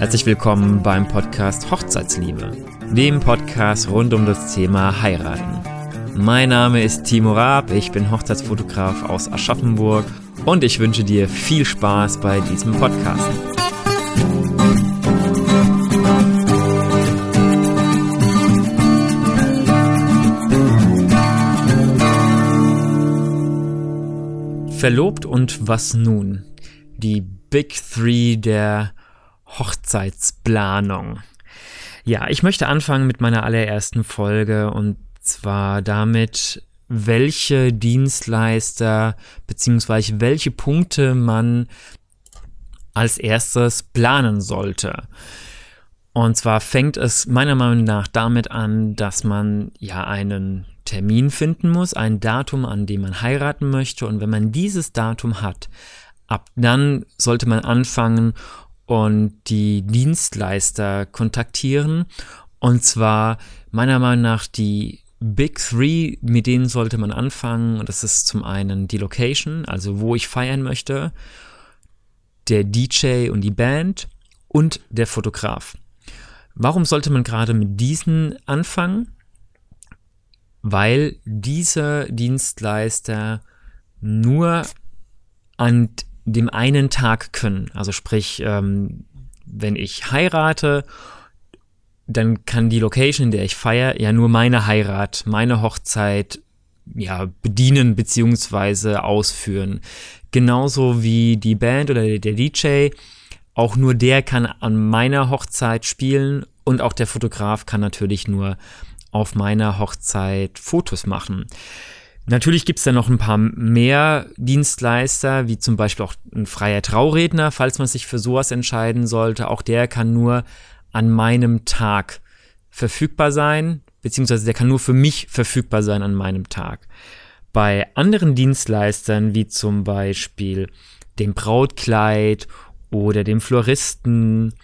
Herzlich willkommen beim Podcast Hochzeitsliebe, dem Podcast rund um das Thema Heiraten. Mein Name ist Timo Raab, ich bin Hochzeitsfotograf aus Aschaffenburg und ich wünsche dir viel Spaß bei diesem Podcast. Verlobt und was nun? Die Big Three der Hochzeitsplanung. Ja, ich möchte anfangen mit meiner allerersten Folge und zwar damit, welche Dienstleister bzw. welche Punkte man als erstes planen sollte. Und zwar fängt es meiner Meinung nach damit an, dass man ja einen Termin finden muss, ein Datum, an dem man heiraten möchte. Und wenn man dieses Datum hat, ab dann sollte man anfangen und die Dienstleister kontaktieren. Und zwar meiner Meinung nach die Big Three, mit denen sollte man anfangen. Und das ist zum einen die Location, also wo ich feiern möchte, der DJ und die Band und der Fotograf. Warum sollte man gerade mit diesen anfangen? Weil diese Dienstleister nur an dem einen Tag können. Also sprich, ähm, wenn ich heirate, dann kann die Location, in der ich feiere, ja nur meine Heirat, meine Hochzeit ja, bedienen bzw. ausführen. Genauso wie die Band oder der DJ. Auch nur der kann an meiner Hochzeit spielen und auch der Fotograf kann natürlich nur auf meiner Hochzeit Fotos machen. Natürlich gibt es da noch ein paar mehr Dienstleister, wie zum Beispiel auch ein freier Trauredner, falls man sich für sowas entscheiden sollte. Auch der kann nur an meinem Tag verfügbar sein, beziehungsweise der kann nur für mich verfügbar sein an meinem Tag. Bei anderen Dienstleistern, wie zum Beispiel dem Brautkleid oder dem Floristen,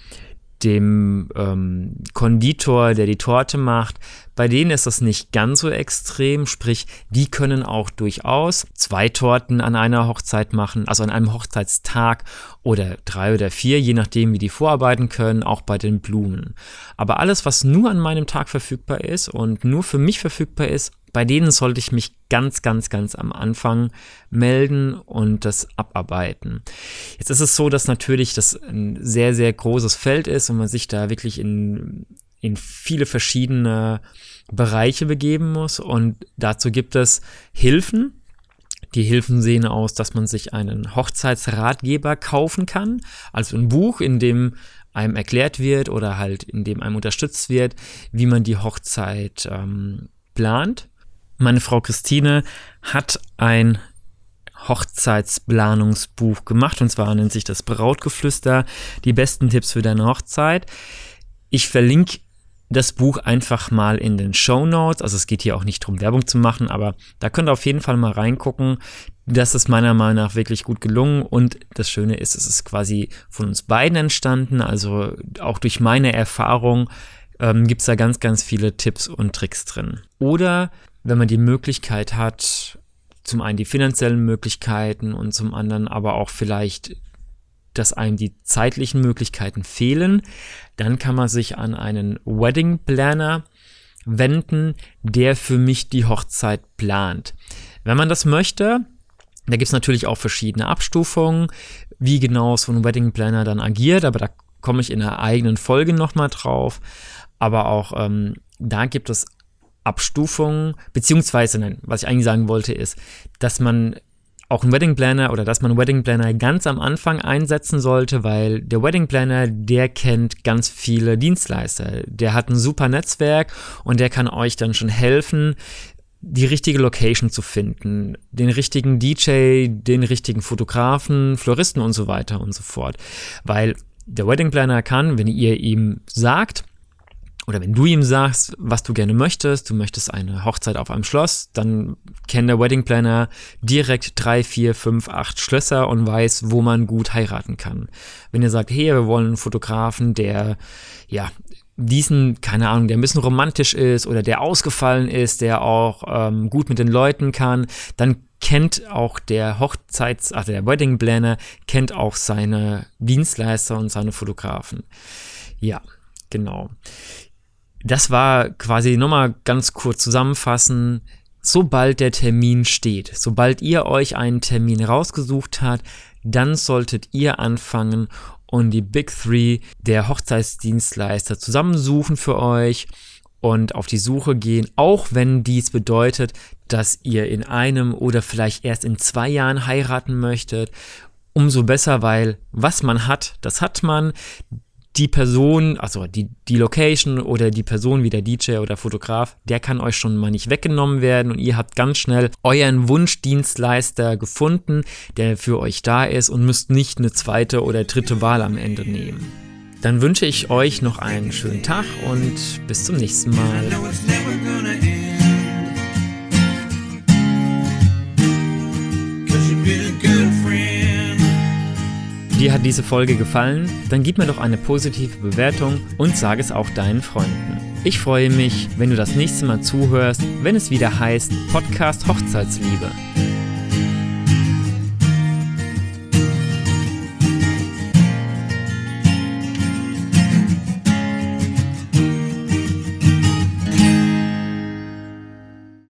dem ähm, Konditor, der die Torte macht, bei denen ist das nicht ganz so extrem, sprich, die können auch durchaus zwei Torten an einer Hochzeit machen, also an einem Hochzeitstag oder drei oder vier, je nachdem, wie die vorarbeiten können, auch bei den Blumen. Aber alles, was nur an meinem Tag verfügbar ist und nur für mich verfügbar ist, bei denen sollte ich mich ganz, ganz, ganz am Anfang melden und das abarbeiten. Jetzt ist es so, dass natürlich das ein sehr, sehr großes Feld ist und man sich da wirklich in, in viele verschiedene Bereiche begeben muss und dazu gibt es Hilfen. Die Hilfen sehen aus, dass man sich einen Hochzeitsratgeber kaufen kann, also ein Buch, in dem einem erklärt wird oder halt in dem einem unterstützt wird, wie man die Hochzeit ähm, plant. Meine Frau Christine hat ein Hochzeitsplanungsbuch gemacht und zwar nennt sich das Brautgeflüster, die besten Tipps für deine Hochzeit. Ich verlinke das Buch einfach mal in den Show Notes. Also es geht hier auch nicht darum, Werbung zu machen, aber da könnt ihr auf jeden Fall mal reingucken. Das ist meiner Meinung nach wirklich gut gelungen und das Schöne ist, es ist quasi von uns beiden entstanden. Also auch durch meine Erfahrung ähm, gibt es da ganz, ganz viele Tipps und Tricks drin. Oder wenn man die Möglichkeit hat, zum einen die finanziellen Möglichkeiten und zum anderen aber auch vielleicht, dass einem die zeitlichen Möglichkeiten fehlen, dann kann man sich an einen Wedding Planner wenden, der für mich die Hochzeit plant. Wenn man das möchte, da gibt es natürlich auch verschiedene Abstufungen, wie genau so ein Wedding Planner dann agiert, aber da komme ich in einer eigenen Folge nochmal drauf. Aber auch ähm, da gibt es Abstufungen, beziehungsweise, nein, was ich eigentlich sagen wollte, ist, dass man auch einen Wedding Planner oder dass man einen Wedding Planner ganz am Anfang einsetzen sollte, weil der Wedding Planner, der kennt ganz viele Dienstleister. Der hat ein super Netzwerk und der kann euch dann schon helfen, die richtige Location zu finden, den richtigen DJ, den richtigen Fotografen, Floristen und so weiter und so fort. Weil der Wedding Planner kann, wenn ihr ihm sagt, oder wenn du ihm sagst, was du gerne möchtest, du möchtest eine Hochzeit auf einem Schloss, dann kennt der Wedding Planner direkt drei, vier, fünf, acht Schlösser und weiß, wo man gut heiraten kann. Wenn ihr sagt, hey, wir wollen einen Fotografen, der, ja, diesen, keine Ahnung, der ein bisschen romantisch ist oder der ausgefallen ist, der auch ähm, gut mit den Leuten kann, dann kennt auch der Hochzeits-, also der Wedding Planner, kennt auch seine Dienstleister und seine Fotografen. Ja, genau. Das war quasi nochmal ganz kurz zusammenfassen. Sobald der Termin steht, sobald ihr euch einen Termin rausgesucht habt, dann solltet ihr anfangen und die Big Three der Hochzeitsdienstleister zusammensuchen für euch und auf die Suche gehen, auch wenn dies bedeutet, dass ihr in einem oder vielleicht erst in zwei Jahren heiraten möchtet. Umso besser, weil was man hat, das hat man die Person, also die, die Location oder die Person wie der DJ oder Fotograf, der kann euch schon mal nicht weggenommen werden und ihr habt ganz schnell euren Wunschdienstleister gefunden, der für euch da ist und müsst nicht eine zweite oder dritte Wahl am Ende nehmen. Dann wünsche ich euch noch einen schönen Tag und bis zum nächsten Mal. Dir hat diese Folge gefallen? Dann gib mir doch eine positive Bewertung und sag es auch deinen Freunden. Ich freue mich, wenn du das nächste Mal zuhörst, wenn es wieder heißt Podcast Hochzeitsliebe.